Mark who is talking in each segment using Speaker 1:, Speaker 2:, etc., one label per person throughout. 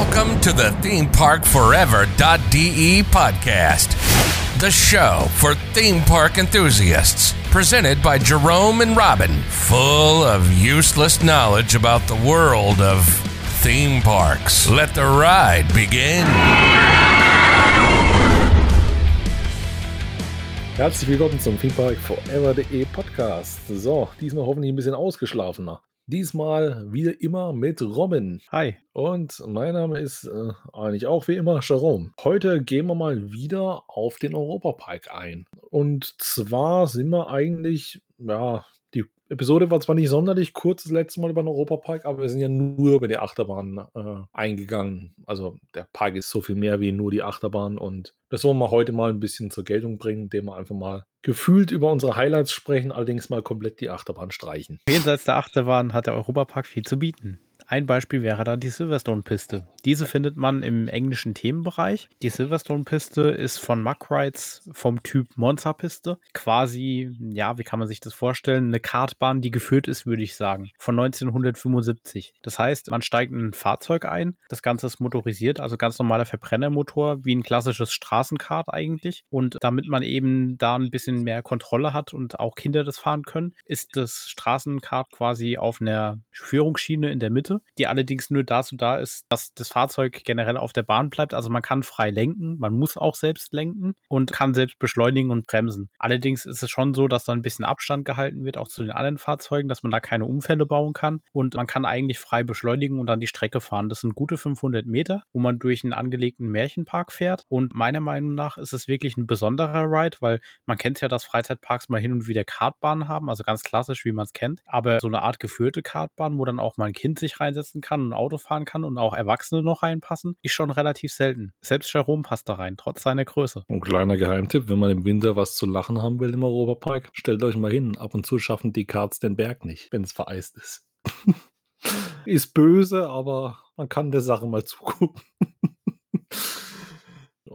Speaker 1: Welcome to the ThemeParkForever.de podcast, the show for theme park enthusiasts. Presented by Jerome and Robin, full of useless knowledge about the world of theme parks. Let the ride begin.
Speaker 2: Herzlich willkommen zum Themepark Forever.de Podcast. So, diesmal hoffentlich ein bisschen ausgeschlafener. Diesmal wie immer mit Robin.
Speaker 3: Hi.
Speaker 2: Und mein Name ist äh, eigentlich auch wie immer Jerome. Heute gehen wir mal wieder auf den Europapark ein. Und zwar sind wir eigentlich, ja, Episode war zwar nicht sonderlich kurz das letzte Mal über den Europapark, aber wir sind ja nur über die Achterbahn äh, eingegangen. Also der Park ist so viel mehr wie nur die Achterbahn und das wollen wir heute mal ein bisschen zur Geltung bringen, indem wir einfach mal gefühlt über unsere Highlights sprechen, allerdings mal komplett die Achterbahn streichen.
Speaker 3: Jenseits der Achterbahn hat der Europapark viel zu bieten. Ein Beispiel wäre da die Silverstone-Piste. Diese findet man im englischen Themenbereich. Die Silverstone-Piste ist von Muck Rides vom Typ Monza-Piste. Quasi, ja, wie kann man sich das vorstellen? Eine Kartbahn, die geführt ist, würde ich sagen, von 1975. Das heißt, man steigt in ein Fahrzeug ein. Das Ganze ist motorisiert, also ganz normaler Verbrennermotor, wie ein klassisches Straßenkart eigentlich. Und damit man eben da ein bisschen mehr Kontrolle hat und auch Kinder das fahren können, ist das Straßenkart quasi auf einer Führungsschiene in der Mitte die allerdings nur dazu da ist, dass das Fahrzeug generell auf der Bahn bleibt. Also man kann frei lenken, man muss auch selbst lenken und kann selbst beschleunigen und bremsen. Allerdings ist es schon so, dass da ein bisschen Abstand gehalten wird, auch zu den anderen Fahrzeugen, dass man da keine Unfälle bauen kann und man kann eigentlich frei beschleunigen und dann die Strecke fahren. Das sind gute 500 Meter, wo man durch einen angelegten Märchenpark fährt und meiner Meinung nach ist es wirklich ein besonderer Ride, weil man kennt ja, dass Freizeitparks mal hin und wieder Kartbahnen haben, also ganz klassisch, wie man es kennt, aber so eine Art geführte Kartbahn, wo dann auch mal ein Kind sich rein reinsetzen kann und Auto fahren kann und auch Erwachsene noch reinpassen, ist schon relativ selten. Selbst Jerome passt da rein, trotz seiner Größe.
Speaker 2: Ein kleiner Geheimtipp, wenn man im Winter was zu lachen haben will im Europapark, stellt euch mal hin. Ab und zu schaffen die Karts den Berg nicht, wenn es vereist ist. ist böse, aber man kann der Sache mal zugucken.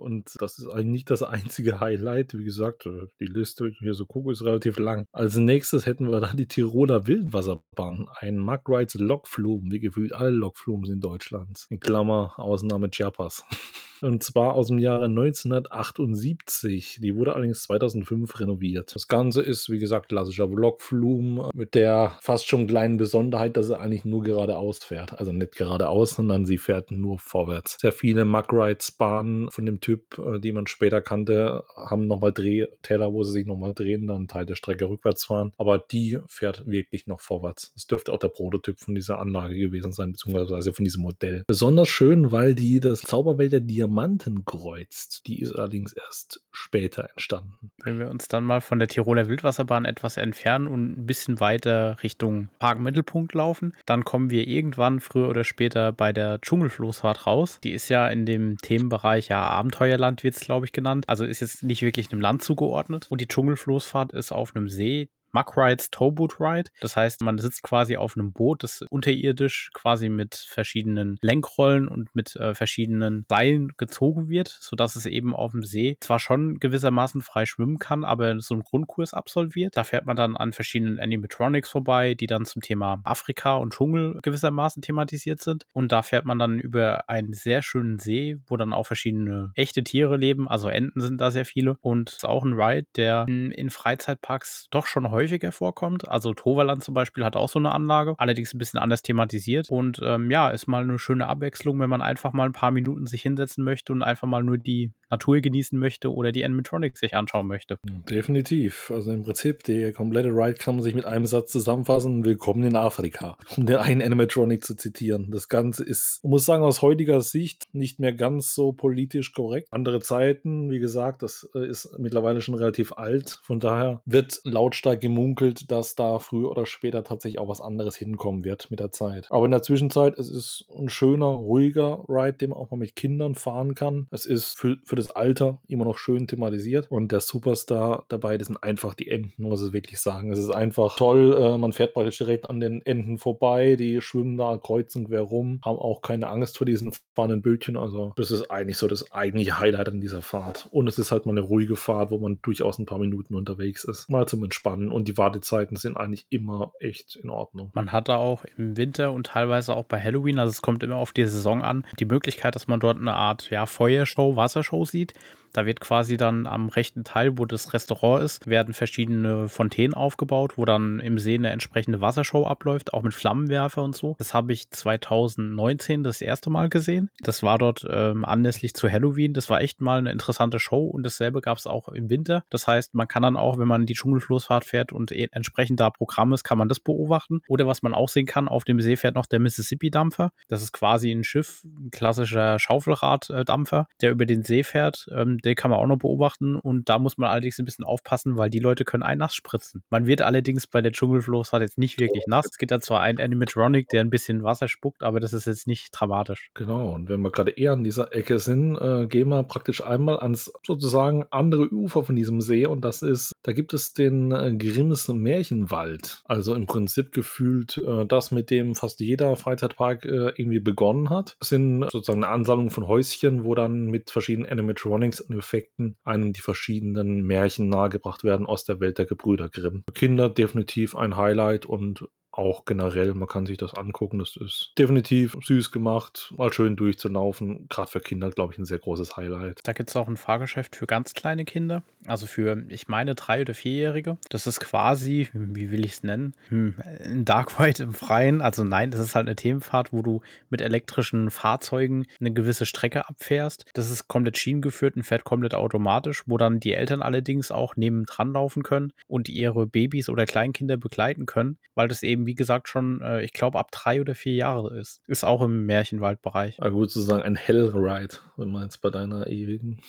Speaker 2: Und das ist eigentlich nicht das einzige Highlight. Wie gesagt, äh, die Liste, hier so gucke, ist relativ lang. Als nächstes hätten wir dann die Tiroler Wildwasserbahn. Ein Mug Rides Lokflumen, wie gefühlt alle Lokflumen sind Deutschlands. In Klammer, Ausnahme Chiapas. Und zwar aus dem Jahre 1978. Die wurde allerdings 2005 renoviert. Das Ganze ist, wie gesagt, klassischer Vlogflum mit der fast schon kleinen Besonderheit, dass er eigentlich nur geradeaus fährt. Also nicht geradeaus, sondern sie fährt nur vorwärts. Sehr viele Mug-Rides-Bahnen von dem Typ, äh, die man später kannte, haben nochmal Drehtäler, wo sie sich nochmal drehen, dann Teil der Strecke rückwärts fahren. Aber die fährt wirklich noch vorwärts. Das dürfte auch der Prototyp von dieser Anlage gewesen sein, beziehungsweise von diesem Modell. Besonders schön, weil die das Zauberwelt der Diamanten Diamanten kreuzt. Die ist allerdings erst später entstanden.
Speaker 3: Wenn wir uns dann mal von der Tiroler Wildwasserbahn etwas entfernen und ein bisschen weiter Richtung Parkmittelpunkt laufen, dann kommen wir irgendwann früher oder später bei der Dschungelfloßfahrt raus. Die ist ja in dem Themenbereich, ja, Abenteuerland wird es, glaube ich, genannt. Also ist jetzt nicht wirklich einem Land zugeordnet. Und die Dschungelfloßfahrt ist auf einem See, Muck Rides Towboat Ride. Das heißt, man sitzt quasi auf einem Boot, das unterirdisch quasi mit verschiedenen Lenkrollen und mit äh, verschiedenen Seilen gezogen wird, sodass es eben auf dem See zwar schon gewissermaßen frei schwimmen kann, aber so einen Grundkurs absolviert. Da fährt man dann an verschiedenen Animatronics vorbei, die dann zum Thema Afrika und Dschungel gewissermaßen thematisiert sind. Und da fährt man dann über einen sehr schönen See, wo dann auch verschiedene echte Tiere leben. Also Enten sind da sehr viele. Und es ist auch ein Ride, der in Freizeitparks doch schon häufig häufiger vorkommt. Also Toverland zum Beispiel hat auch so eine Anlage, allerdings ein bisschen anders thematisiert. Und ähm, ja, ist mal eine schöne Abwechslung, wenn man einfach mal ein paar Minuten sich hinsetzen möchte und einfach mal nur die Natur genießen möchte oder die Animatronics sich anschauen möchte.
Speaker 2: Definitiv. Also im Prinzip, der komplette Ride kann man sich mit einem Satz zusammenfassen. Willkommen in Afrika. Um den einen Animatronic zu zitieren. Das Ganze ist, muss sagen, aus heutiger Sicht nicht mehr ganz so politisch korrekt. Andere Zeiten, wie gesagt, das äh, ist mittlerweile schon relativ alt. Von daher wird lautstark gemunkelt, dass da früher oder später tatsächlich auch was anderes hinkommen wird mit der Zeit. Aber in der Zwischenzeit, es ist ein schöner, ruhiger Ride, den man auch mal mit Kindern fahren kann. Es ist für, für das Alter immer noch schön thematisiert. Und der Superstar dabei, das sind einfach die Enten, muss ich wirklich sagen. Es ist einfach toll. Äh, man fährt praktisch direkt an den Enten vorbei, die schwimmen da kreuzen quer rum, haben auch keine Angst vor diesen fahrenden Bildchen. Also, das ist eigentlich so das eigentliche Highlight an dieser Fahrt. Und es ist halt mal eine ruhige Fahrt, wo man durchaus ein paar Minuten unterwegs ist. Mal zum Entspannen. Und und die Wartezeiten sind eigentlich immer echt in Ordnung.
Speaker 3: Man hat da auch im Winter und teilweise auch bei Halloween, also es kommt immer auf die Saison an, die Möglichkeit, dass man dort eine Art ja, Feuershow, Wassershow sieht. Da wird quasi dann am rechten Teil, wo das Restaurant ist, werden verschiedene Fontänen aufgebaut, wo dann im See eine entsprechende Wassershow abläuft, auch mit Flammenwerfer und so. Das habe ich 2019 das erste Mal gesehen. Das war dort ähm, anlässlich zu Halloween. Das war echt mal eine interessante Show und dasselbe gab es auch im Winter. Das heißt, man kann dann auch, wenn man die Dschungelfloßfahrt fährt und e entsprechend da Programm ist, kann man das beobachten. Oder was man auch sehen kann, auf dem See fährt noch der Mississippi-Dampfer. Das ist quasi ein Schiff, ein klassischer Schaufelrad-Dampfer, der über den See fährt. Ähm, den kann man auch noch beobachten und da muss man allerdings ein bisschen aufpassen, weil die Leute können einen nass spritzen. Man wird allerdings bei der Dschungelfloßfahrt jetzt nicht wirklich nass. Es gibt da zwar einen Animatronic, der ein bisschen Wasser spuckt, aber das ist jetzt nicht dramatisch.
Speaker 2: Genau, und wenn wir gerade eher an dieser Ecke sind, äh, gehen wir praktisch einmal ans sozusagen andere Ufer von diesem See und das ist, da gibt es den äh, Grimms Märchenwald. Also im Prinzip gefühlt äh, das, mit dem fast jeder Freizeitpark äh, irgendwie begonnen hat. Das sind sozusagen eine Ansammlung von Häuschen, wo dann mit verschiedenen Animatronics und Effekten einem die verschiedenen Märchen nahegebracht werden aus der Welt der Gebrüder Grimm. Kinder definitiv ein Highlight und auch generell, man kann sich das angucken. Das ist definitiv süß gemacht, mal schön durchzulaufen. Gerade für Kinder, glaube ich, ein sehr großes Highlight.
Speaker 3: Da gibt es auch ein Fahrgeschäft für ganz kleine Kinder, also für, ich meine, drei- oder vierjährige. Das ist quasi, wie will ich es nennen, hm, ein Dark Ride im Freien. Also nein, das ist halt eine Themenfahrt, wo du mit elektrischen Fahrzeugen eine gewisse Strecke abfährst. Das ist komplett schienengeführt und fährt komplett automatisch, wo dann die Eltern allerdings auch nebendran laufen können und ihre Babys oder Kleinkinder begleiten können, weil das eben wie gesagt, schon, äh, ich glaube, ab drei oder vier Jahre ist. Ist auch im Märchenwaldbereich.
Speaker 2: Also sozusagen ein Hellride, wenn man jetzt bei deiner ewigen.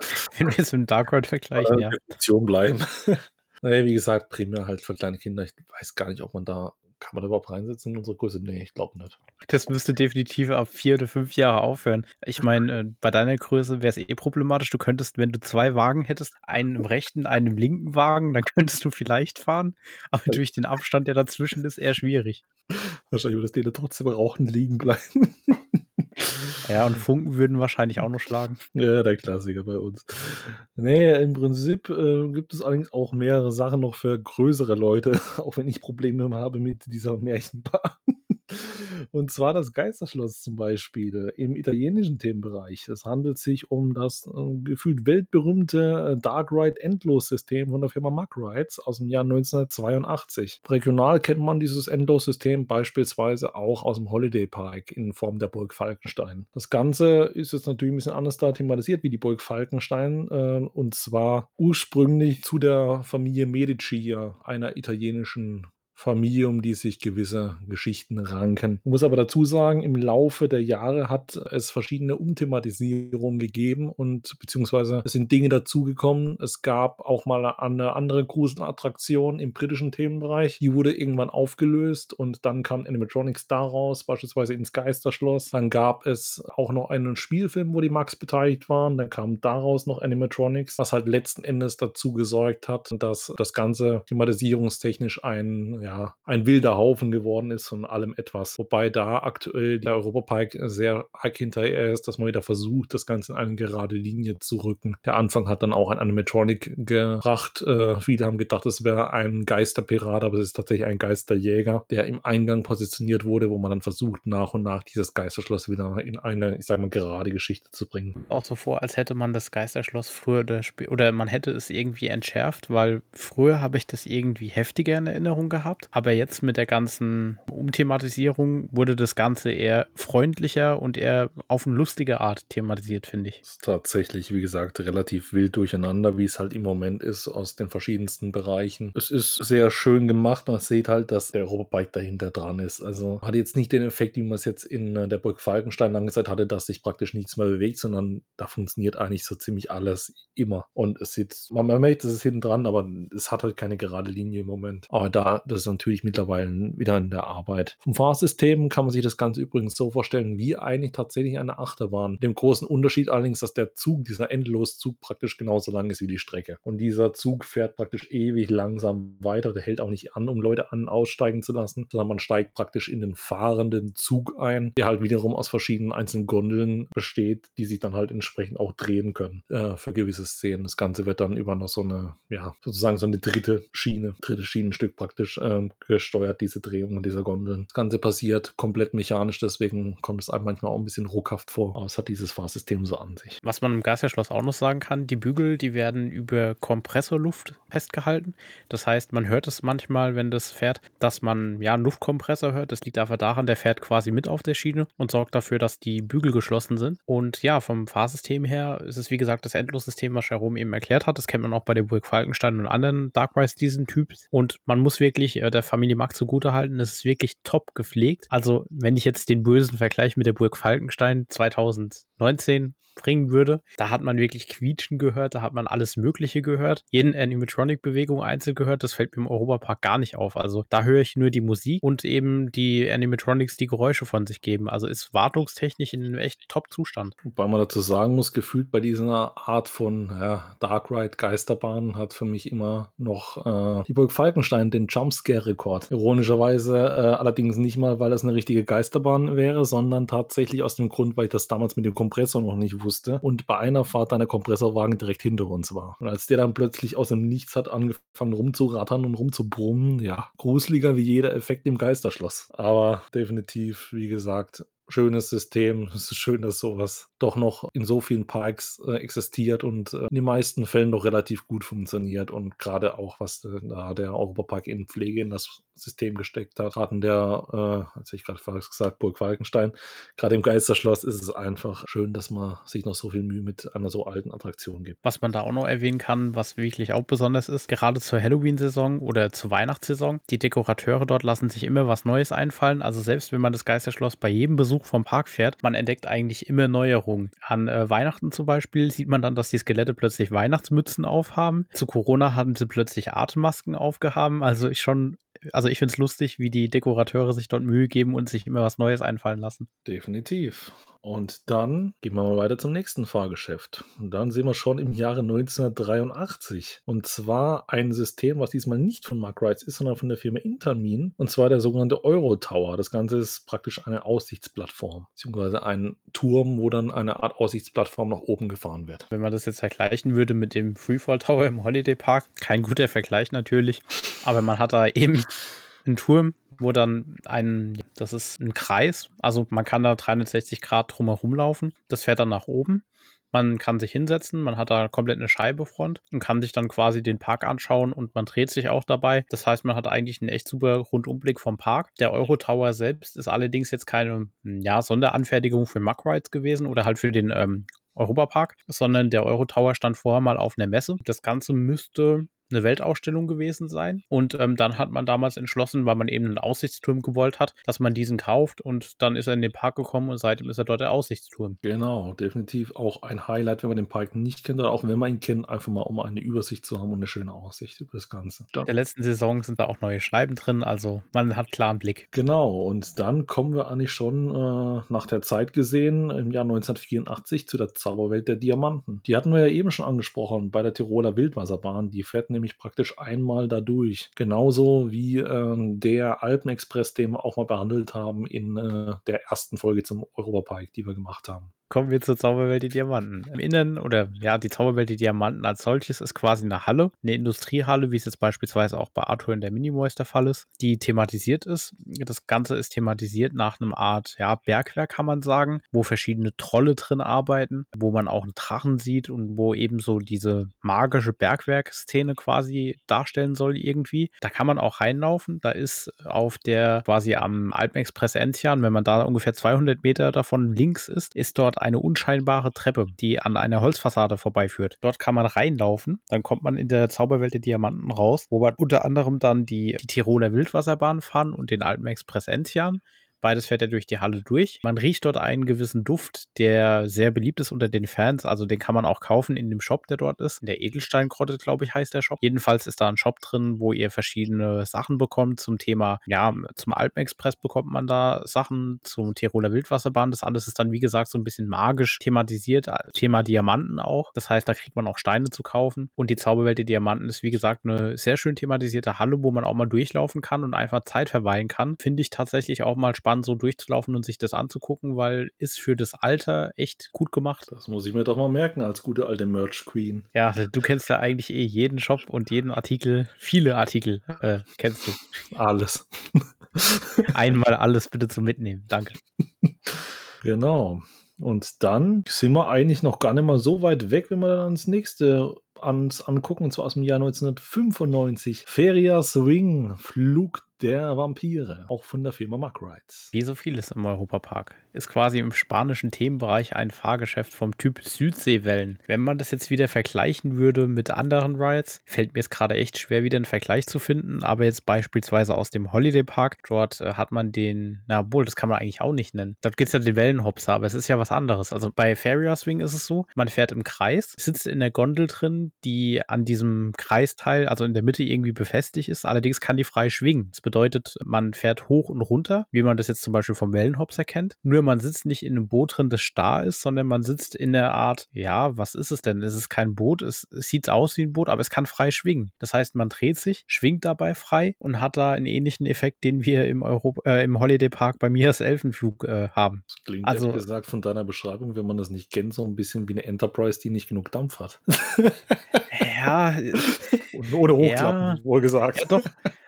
Speaker 3: wenn wir es mit Dark Ride vergleichen, ja.
Speaker 2: Definition bleiben. naja, wie gesagt, primär halt für kleine Kinder. Ich weiß gar nicht, ob man da kann man da überhaupt reinsetzen in unsere Größe? Nee, ich glaube nicht.
Speaker 3: Das müsste definitiv ab vier oder fünf Jahre aufhören. Ich meine, äh, bei deiner Größe wäre es eh problematisch. Du könntest, wenn du zwei Wagen hättest, einen im rechten, einen im linken Wagen, dann könntest du vielleicht fahren. Aber durch den Abstand, der dazwischen ist, eher schwierig.
Speaker 2: Wahrscheinlich würde das Dele trotzdem rauchen liegen bleiben.
Speaker 3: Ja, und Funken würden wahrscheinlich auch noch schlagen.
Speaker 2: Ja, der Klassiker bei uns. Nee, im Prinzip äh, gibt es allerdings auch mehrere Sachen noch für größere Leute, auch wenn ich Probleme habe mit dieser Märchenbahn. Und zwar das Geisterschloss zum Beispiel im italienischen Themenbereich. Es handelt sich um das äh, gefühlt weltberühmte äh, Dark Ride Endlos-System von der Firma Mack Rides aus dem Jahr 1982. Regional kennt man dieses Endlos-System beispielsweise auch aus dem Holiday Park in Form der Burg Falkenstein. Das Ganze ist jetzt natürlich ein bisschen anders da thematisiert wie die Burg Falkenstein äh, und zwar ursprünglich zu der Familie Medici, einer italienischen Familie, um die sich gewisse Geschichten ranken. Ich muss aber dazu sagen, im Laufe der Jahre hat es verschiedene Umthematisierungen gegeben und beziehungsweise es sind Dinge dazugekommen. Es gab auch mal eine andere Gruselattraktion im britischen Themenbereich. Die wurde irgendwann aufgelöst und dann kam Animatronics daraus, beispielsweise ins Geisterschloss. Dann gab es auch noch einen Spielfilm, wo die Max beteiligt waren. Dann kam daraus noch Animatronics, was halt letzten Endes dazu gesorgt hat, dass das Ganze thematisierungstechnisch ein ja, ja, ein wilder Haufen geworden ist von allem etwas. Wobei da aktuell der Europapark sehr arg hinterher ist, dass man wieder versucht, das Ganze in eine gerade Linie zu rücken. Der Anfang hat dann auch ein Animatronic gebracht. Äh, viele haben gedacht, es wäre ein Geisterpirat, aber es ist tatsächlich ein Geisterjäger, der im Eingang positioniert wurde, wo man dann versucht, nach und nach dieses Geisterschloss wieder in eine, ich sage mal, gerade Geschichte zu bringen.
Speaker 3: Auch so vor, als hätte man das Geisterschloss früher oder, oder man hätte es irgendwie entschärft, weil früher habe ich das irgendwie heftiger in Erinnerung gehabt gehabt. Aber jetzt mit der ganzen Umthematisierung wurde das Ganze eher freundlicher und eher auf eine lustige Art thematisiert, finde ich.
Speaker 2: ist tatsächlich, wie gesagt, relativ wild durcheinander, wie es halt im Moment ist, aus den verschiedensten Bereichen. Es ist sehr schön gemacht. Man sieht halt, dass der Robobike dahinter dran ist. Also hat jetzt nicht den Effekt, wie man es jetzt in äh, der Burg Falkenstein lange Zeit hatte, dass sich praktisch nichts mehr bewegt, sondern da funktioniert eigentlich so ziemlich alles immer. Und es sieht, man, man merkt, es ist hinten dran, aber es hat halt keine gerade Linie im Moment. Aber da, das ist natürlich mittlerweile wieder in der Arbeit. Vom Fahrsystem kann man sich das Ganze übrigens so vorstellen, wie eigentlich tatsächlich eine Achterbahn. Dem großen Unterschied allerdings, dass der Zug, dieser Endloszug praktisch genauso lang ist wie die Strecke. Und dieser Zug fährt praktisch ewig langsam weiter. Der hält auch nicht an, um Leute an- und aussteigen zu lassen, sondern man steigt praktisch in den fahrenden Zug ein, der halt wiederum aus verschiedenen einzelnen Gondeln besteht, die sich dann halt entsprechend auch drehen können äh, für gewisse Szenen. Das Ganze wird dann über noch so eine, ja, sozusagen so eine dritte Schiene, dritte Schienenstück praktisch äh, gesteuert, diese Drehungen dieser Gondeln. Das Ganze passiert komplett mechanisch, deswegen kommt es einem manchmal auch ein bisschen ruckhaft vor, aber es hat dieses Fahrsystem so an sich.
Speaker 3: Was man im Geisterschloss auch noch sagen kann, die Bügel, die werden über Kompressorluft festgehalten. Das heißt, man hört es manchmal, wenn das fährt, dass man ja einen Luftkompressor hört. Das liegt einfach daran, der fährt quasi mit auf der Schiene und sorgt dafür, dass die Bügel geschlossen sind. Und ja, vom Fahrsystem her ist es wie gesagt das Endlossystem, was Jerome eben erklärt hat. Das kennt man auch bei der Burg Falkenstein und anderen Dark Rise diesen Typs. Und man muss wirklich äh, der Familie Mack zugutehalten, es ist wirklich top gepflegt. Also, wenn ich jetzt den bösen Vergleich mit der Burg Falkenstein 2019 bringen würde. Da hat man wirklich Quietschen gehört, da hat man alles Mögliche gehört. Jeden Animatronic-Bewegung einzeln gehört, das fällt mir im Europapark gar nicht auf. Also da höre ich nur die Musik und eben die Animatronics, die Geräusche von sich geben. Also ist wartungstechnisch in einem echt Top-Zustand.
Speaker 2: Wobei man dazu sagen muss, gefühlt bei dieser Art von ja, Dark Ride Geisterbahn hat für mich immer noch äh, die Burg Falkenstein den Jumpscare-Rekord. Ironischerweise äh, allerdings nicht mal, weil das eine richtige Geisterbahn wäre, sondern tatsächlich aus dem Grund, weil ich das damals mit dem Kompressor noch nicht wusste und bei einer Fahrt dann der Kompressorwagen direkt hinter uns war. Und als der dann plötzlich aus dem Nichts hat angefangen rumzurattern und rumzubrummen, ja, gruseliger wie jeder Effekt im Geisterschloss. Aber definitiv, wie gesagt, schönes System. Es ist schön, dass sowas doch noch in so vielen Parks äh, existiert und äh, in den meisten Fällen doch relativ gut funktioniert und gerade auch, was äh, da der Europapark in Pflege in das System gesteckt hat. Gerade in der, äh, als ich gerade falsch gesagt, Burg Falkenstein, gerade im Geisterschloss ist es einfach schön, dass man sich noch so viel Mühe mit einer so alten Attraktion gibt.
Speaker 3: Was man da auch noch erwähnen kann, was wirklich auch besonders ist, gerade zur Halloween-Saison oder zur Weihnachtssaison, die Dekorateure dort lassen sich immer was Neues einfallen. Also selbst wenn man das Geisterschloss bei jedem Besuch vom Park fährt, man entdeckt eigentlich immer Neuerungen. An äh, Weihnachten zum Beispiel sieht man dann, dass die Skelette plötzlich Weihnachtsmützen aufhaben. Zu Corona haben sie plötzlich Atemmasken aufgehaben. Also ich schon also ich finde es lustig, wie die Dekorateure sich dort Mühe geben und sich immer was Neues einfallen lassen.
Speaker 2: Definitiv. Und dann gehen wir mal weiter zum nächsten Fahrgeschäft. Und dann sind wir schon im Jahre 1983. Und zwar ein System, was diesmal nicht von Mark Rides ist, sondern von der Firma Intermin. Und zwar der sogenannte Euro Tower. Das Ganze ist praktisch eine Aussichtsplattform, beziehungsweise ein Turm, wo dann eine Art Aussichtsplattform nach oben gefahren wird.
Speaker 3: Wenn man das jetzt vergleichen würde mit dem Freefall Tower im Holiday Park, kein guter Vergleich natürlich, aber man hat da eben einen Turm, wo dann ein, das ist ein Kreis, also man kann da 360 Grad drumherum laufen. Das fährt dann nach oben. Man kann sich hinsetzen, man hat da komplett eine Scheibe front und kann sich dann quasi den Park anschauen und man dreht sich auch dabei. Das heißt, man hat eigentlich einen echt super Rundumblick vom Park. Der Euro Tower selbst ist allerdings jetzt keine ja, Sonderanfertigung für Muck Rides gewesen oder halt für den ähm, Europapark, sondern der Euro Tower stand vorher mal auf einer Messe. Das Ganze müsste eine Weltausstellung gewesen sein. Und ähm, dann hat man damals entschlossen, weil man eben einen Aussichtsturm gewollt hat, dass man diesen kauft. Und dann ist er in den Park gekommen und seitdem ist er dort der Aussichtsturm.
Speaker 2: Genau, definitiv auch ein Highlight, wenn man den Park nicht kennt oder auch wenn man ihn kennt, einfach mal um eine Übersicht zu haben und eine schöne Aussicht über das Ganze.
Speaker 3: In der letzten Saison sind da auch neue Scheiben drin, also man hat klaren Blick.
Speaker 2: Genau, und dann kommen wir eigentlich schon äh, nach der Zeit gesehen, im Jahr 1984 zu der Zauberwelt der Diamanten. Die hatten wir ja eben schon angesprochen bei der Tiroler Wildwasserbahn. Die fährt nämlich nämlich praktisch einmal dadurch. Genauso wie äh, der Alpenexpress, den wir auch mal behandelt haben in äh, der ersten Folge zum Europapark, die wir gemacht haben
Speaker 3: kommen wir zur Zauberwelt die Diamanten. Im Inneren oder ja, die Zauberwelt die Diamanten als solches ist quasi eine Halle, eine Industriehalle, wie es jetzt beispielsweise auch bei Arthur in der Minimoys der Fall ist, die thematisiert ist. Das Ganze ist thematisiert nach einem Art ja, Bergwerk, kann man sagen, wo verschiedene Trolle drin arbeiten, wo man auch einen Drachen sieht und wo eben so diese magische Bergwerkszene quasi darstellen soll irgendwie. Da kann man auch reinlaufen. Da ist auf der quasi am Alpenexpress Enzian, wenn man da ungefähr 200 Meter davon links ist, ist dort eine unscheinbare Treppe, die an einer Holzfassade vorbeiführt. Dort kann man reinlaufen, dann kommt man in der Zauberwelt der Diamanten raus, wo man unter anderem dann die, die Tiroler Wildwasserbahn fahren und den Alpenexpress Enzian. Beides fährt ja durch die Halle durch. Man riecht dort einen gewissen Duft, der sehr beliebt ist unter den Fans. Also den kann man auch kaufen in dem Shop, der dort ist. In der Edelsteingrotte, glaube ich, heißt der Shop. Jedenfalls ist da ein Shop drin, wo ihr verschiedene Sachen bekommt zum Thema, ja, zum Alpenexpress bekommt man da Sachen, zum Tiroler Wildwasserbahn. Das alles ist dann, wie gesagt, so ein bisschen magisch thematisiert. Thema Diamanten auch. Das heißt, da kriegt man auch Steine zu kaufen. Und die Zauberwelt der Diamanten ist, wie gesagt, eine sehr schön thematisierte Halle, wo man auch mal durchlaufen kann und einfach Zeit verweilen kann. Finde ich tatsächlich auch mal spannend, so durchzulaufen und sich das anzugucken, weil ist für das Alter echt gut gemacht.
Speaker 2: Das muss ich mir doch mal merken als gute alte Merch Queen.
Speaker 3: Ja, du kennst ja eigentlich eh jeden Shop und jeden Artikel, viele Artikel äh, kennst du.
Speaker 2: Alles.
Speaker 3: Einmal alles bitte zum Mitnehmen. Danke.
Speaker 2: Genau. Und dann sind wir eigentlich noch gar nicht mal so weit weg, wenn wir dann ans nächste ans angucken, und zwar aus dem Jahr 1995. Feria Swing, Flug der Vampire, auch von der Firma Mack Rides.
Speaker 3: Wie so vieles im Europapark. Ist quasi im spanischen Themenbereich ein Fahrgeschäft vom Typ Südseewellen. Wenn man das jetzt wieder vergleichen würde mit anderen Rides, fällt mir es gerade echt schwer, wieder einen Vergleich zu finden. Aber jetzt beispielsweise aus dem Holiday Park, dort äh, hat man den, na wohl, das kann man eigentlich auch nicht nennen. Dort geht es ja den Wellenhopser, aber es ist ja was anderes. Also bei Feria Swing ist es so, man fährt im Kreis, sitzt in der Gondel drin, die an diesem Kreisteil, also in der Mitte irgendwie befestigt ist. Allerdings kann die frei schwingen. Das bedeutet, man fährt hoch und runter, wie man das jetzt zum Beispiel vom Wellenhops erkennt. Nur man sitzt nicht in einem Boot drin, das starr ist, sondern man sitzt in der Art, ja, was ist es denn? Es ist kein Boot, es, es sieht aus wie ein Boot, aber es kann frei schwingen. Das heißt, man dreht sich, schwingt dabei frei und hat da einen ähnlichen Effekt, den wir im, Europa, äh, im Holiday Park bei Mias Elfenflug äh, haben.
Speaker 2: Das klingt also gesagt von deiner Beschreibung, wenn man das nicht kennt, so ein bisschen wie eine Enterprise, die nicht genug Dampf hat.
Speaker 3: ja.
Speaker 2: Ohne Hochklappen, ja, wohl gesagt.
Speaker 3: Ja, doch.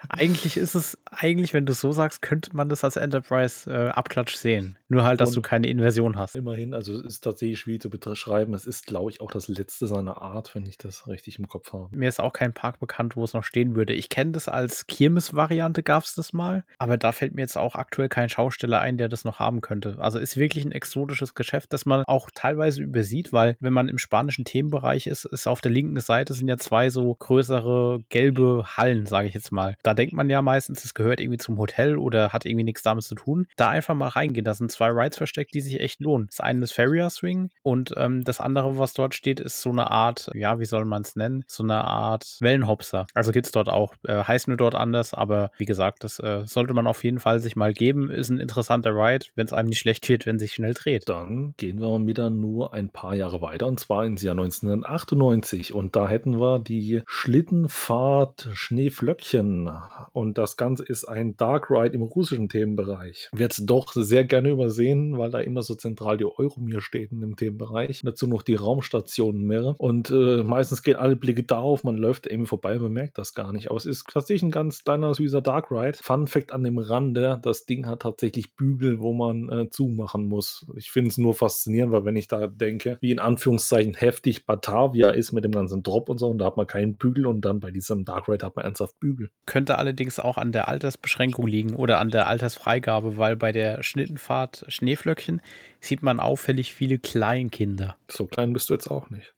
Speaker 3: Eigentlich ist es, eigentlich, wenn du es so sagst, könnte man das als Enterprise äh, sehen. Nur halt, dass Und du keine Inversion hast.
Speaker 2: Immerhin, also es ist tatsächlich schwierig zu beschreiben. Es ist, glaube ich, auch das letzte seiner Art, wenn ich das richtig im Kopf habe.
Speaker 3: Mir ist auch kein Park bekannt, wo es noch stehen würde. Ich kenne das als Kirmes-Variante, gab es das mal. Aber da fällt mir jetzt auch aktuell kein Schausteller ein, der das noch haben könnte. Also ist wirklich ein exotisches Geschäft, das man auch teilweise übersieht, weil wenn man im spanischen Themenbereich ist, ist auf der linken Seite sind ja zwei so größere gelbe Hallen, sage ich jetzt mal. Da denkt man ja meistens, es gehört irgendwie zum Hotel oder hat irgendwie nichts damit zu tun. Da einfach mal reingehen. Da sind zwei Rides versteckt, die sich echt lohnen. Das eine ist Farrier Swing und ähm, das andere, was dort steht, ist so eine Art, ja, wie soll man es nennen? So eine Art Wellenhopser. Also gibt es dort auch. Äh, heißt nur dort anders, aber wie gesagt, das äh, sollte man auf jeden Fall sich mal geben. Ist ein interessanter Ride, wenn es einem nicht schlecht wird, wenn sich schnell dreht.
Speaker 2: Dann gehen wir wieder nur ein paar Jahre weiter und zwar ins Jahr 1998 und da hätten wir die Schlittenfahrt Schneeflöckchen und das Ganze ist ein Dark Ride im russischen Themenbereich. Wird doch sehr gerne übersehen, weil da immer so zentral die Euromir steht in dem Themenbereich. Dazu noch die Raumstationen mehr. Und äh, meistens gehen alle Blicke darauf, man läuft irgendwie vorbei, man merkt das gar nicht. Aber es ist tatsächlich ein ganz kleiner, süßer Dark Ride. Fun Fact an dem Rande, das Ding hat tatsächlich Bügel, wo man äh, zumachen muss. Ich finde es nur faszinierend, weil wenn ich da denke, wie in Anführungszeichen heftig Batavia ist mit dem ganzen Drop und so, und da hat man keinen Bügel und dann bei diesem Dark Ride hat man ernsthaft Bügel.
Speaker 3: Könnte allerdings auch an der Altersbeschränkung liegen oder an der Altersfreigabe, weil bei der Schnittenfahrt Schneeflöckchen sieht man auffällig viele Kleinkinder.
Speaker 2: So klein bist du jetzt auch nicht.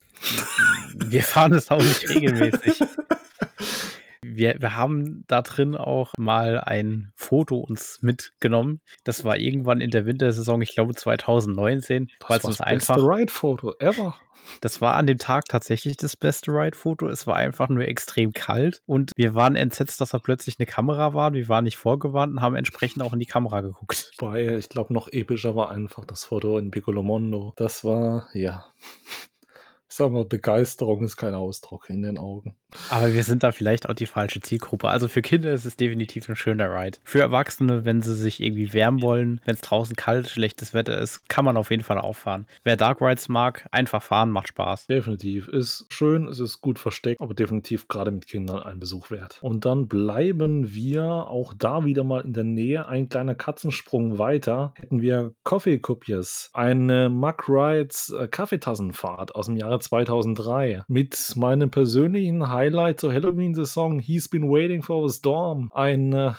Speaker 3: Wir fahren es auch nicht regelmäßig. Wir, wir haben da drin auch mal ein Foto uns mitgenommen. Das war irgendwann in der Wintersaison, ich glaube 2019.
Speaker 2: Das war das einfach Ride-Foto ever.
Speaker 3: Das war an dem Tag tatsächlich das beste Ride-Foto. Es war einfach nur extrem kalt und wir waren entsetzt, dass da plötzlich eine Kamera war. Wir waren nicht vorgewarnt und haben entsprechend auch in die Kamera geguckt.
Speaker 2: Weil ich glaube, noch epischer war einfach das Foto in Piccolomondo. Das war, ja. Ich sag mal, Begeisterung ist kein Ausdruck in den Augen.
Speaker 3: Aber wir sind da vielleicht auch die falsche Zielgruppe. Also für Kinder ist es definitiv ein schöner Ride. Für Erwachsene, wenn sie sich irgendwie wärmen wollen, wenn es draußen kalt, schlechtes Wetter ist, kann man auf jeden Fall auffahren. Wer Dark Rides mag, einfach fahren, macht Spaß.
Speaker 2: Definitiv. Ist schön, es ist gut versteckt, aber definitiv gerade mit Kindern ein Besuch wert. Und dann bleiben wir auch da wieder mal in der Nähe. Ein kleiner Katzensprung weiter hätten wir Coffee Copiers, eine Mack Rides äh, Kaffeetassenfahrt aus dem Jahre 2003 mit meinem persönlichen Highlight zur Halloween-Saison, He's Been Waiting for the Storm. Ein, äh,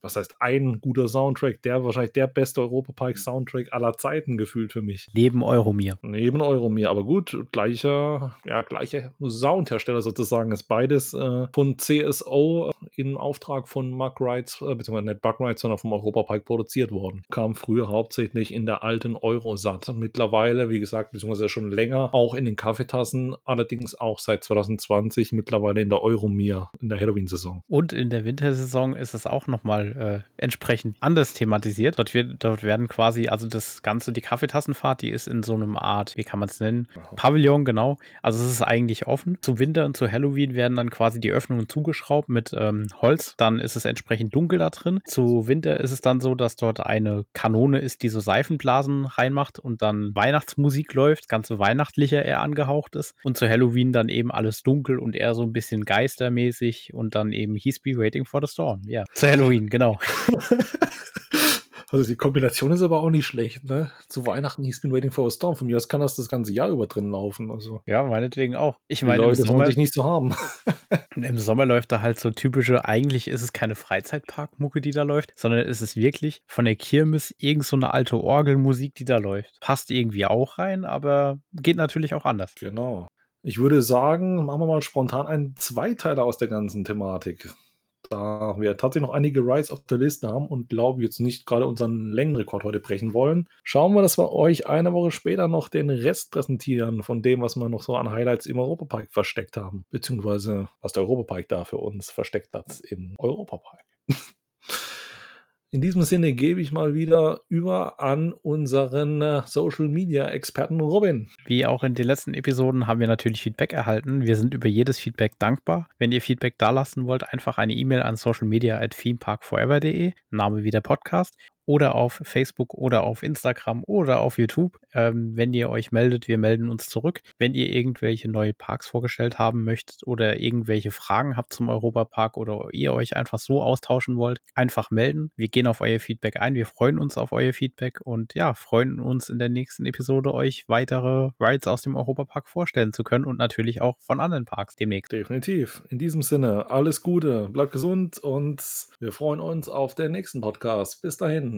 Speaker 2: was heißt ein guter Soundtrack, der wahrscheinlich der beste Europapark-Soundtrack aller Zeiten gefühlt für mich.
Speaker 3: Neben Euromir.
Speaker 2: Neben Euromir, aber gut, gleicher, ja, gleicher Soundhersteller sozusagen ist beides äh, von CSO im Auftrag von Mark Rides, äh, beziehungsweise nicht Mark Rides, sondern vom Europapark produziert worden. Kam früher hauptsächlich in der alten Eurosat. Mittlerweile, wie gesagt, beziehungsweise schon länger, auch in den Kaffeetassen, allerdings auch seit 2020 mittlerweile in der Euromir, in der Halloween-Saison.
Speaker 3: Und in der Wintersaison ist es auch nochmal äh, entsprechend anders thematisiert. Dort, wird, dort werden quasi, also das Ganze, die Kaffeetassenfahrt, die ist in so einem Art, wie kann man es nennen? Pavillon, genau. Also es ist eigentlich offen. Zu Winter und zu Halloween werden dann quasi die Öffnungen zugeschraubt mit ähm, Holz. Dann ist es entsprechend dunkel da drin. Zu Winter ist es dann so, dass dort eine Kanone ist, die so Seifenblasen reinmacht und dann Weihnachtsmusik läuft, das ganze weihnachtlicher eher angehaucht ist. Und zu Halloween dann eben alles dunkel und eher so ein bisschen geistermäßig und dann eben He's Be Waiting for the Storm. Ja, zu Halloween, genau.
Speaker 2: Also die Kombination ist aber auch nicht schlecht, ne? Zu Weihnachten He's Been Waiting for a Storm. Von mir aus kann das das ganze Jahr über drin laufen. Also
Speaker 3: Ja, meinetwegen auch. Ich
Speaker 2: die
Speaker 3: meine, im
Speaker 2: Leute
Speaker 3: Sommer,
Speaker 2: sich nicht so haben.
Speaker 3: im Sommer läuft da halt so typische, eigentlich ist es keine Freizeitparkmucke, die da läuft, sondern es ist wirklich von der Kirmes irgend so eine alte Orgelmusik, die da läuft. Passt irgendwie auch rein, aber geht natürlich auch anders.
Speaker 2: Genau. Ich würde sagen, machen wir mal spontan einen Zweiteiler aus der ganzen Thematik. Da wir tatsächlich noch einige Rides auf der Liste haben und glaube jetzt nicht gerade unseren Längenrekord heute brechen wollen, schauen wir, dass wir euch eine Woche später noch den Rest präsentieren von dem, was wir noch so an Highlights im Europapark versteckt haben. Beziehungsweise was der Europapark da für uns versteckt hat im Europapark. In diesem Sinne gebe ich mal wieder über an unseren äh, Social Media Experten Robin.
Speaker 3: Wie auch in den letzten Episoden haben wir natürlich Feedback erhalten. Wir sind über jedes Feedback dankbar. Wenn ihr Feedback dalassen wollt, einfach eine E-Mail an socialmedia at themeparkforever.de, Name wie der Podcast, oder auf Facebook oder auf Instagram oder auf YouTube. Ähm, wenn ihr euch meldet, wir melden uns zurück. Wenn ihr irgendwelche neue Parks vorgestellt haben möchtet oder irgendwelche Fragen habt zum Europapark oder ihr euch einfach so austauschen wollt, einfach melden. Wir gehen auf euer Feedback ein. Wir freuen uns auf euer Feedback und ja, freuen uns in der nächsten Episode euch weitere Rides aus dem Europapark vorstellen zu können und natürlich auch von anderen Parks demnächst.
Speaker 2: Definitiv. In diesem Sinne, alles Gute, bleibt gesund und wir freuen uns auf den nächsten Podcast. Bis dahin,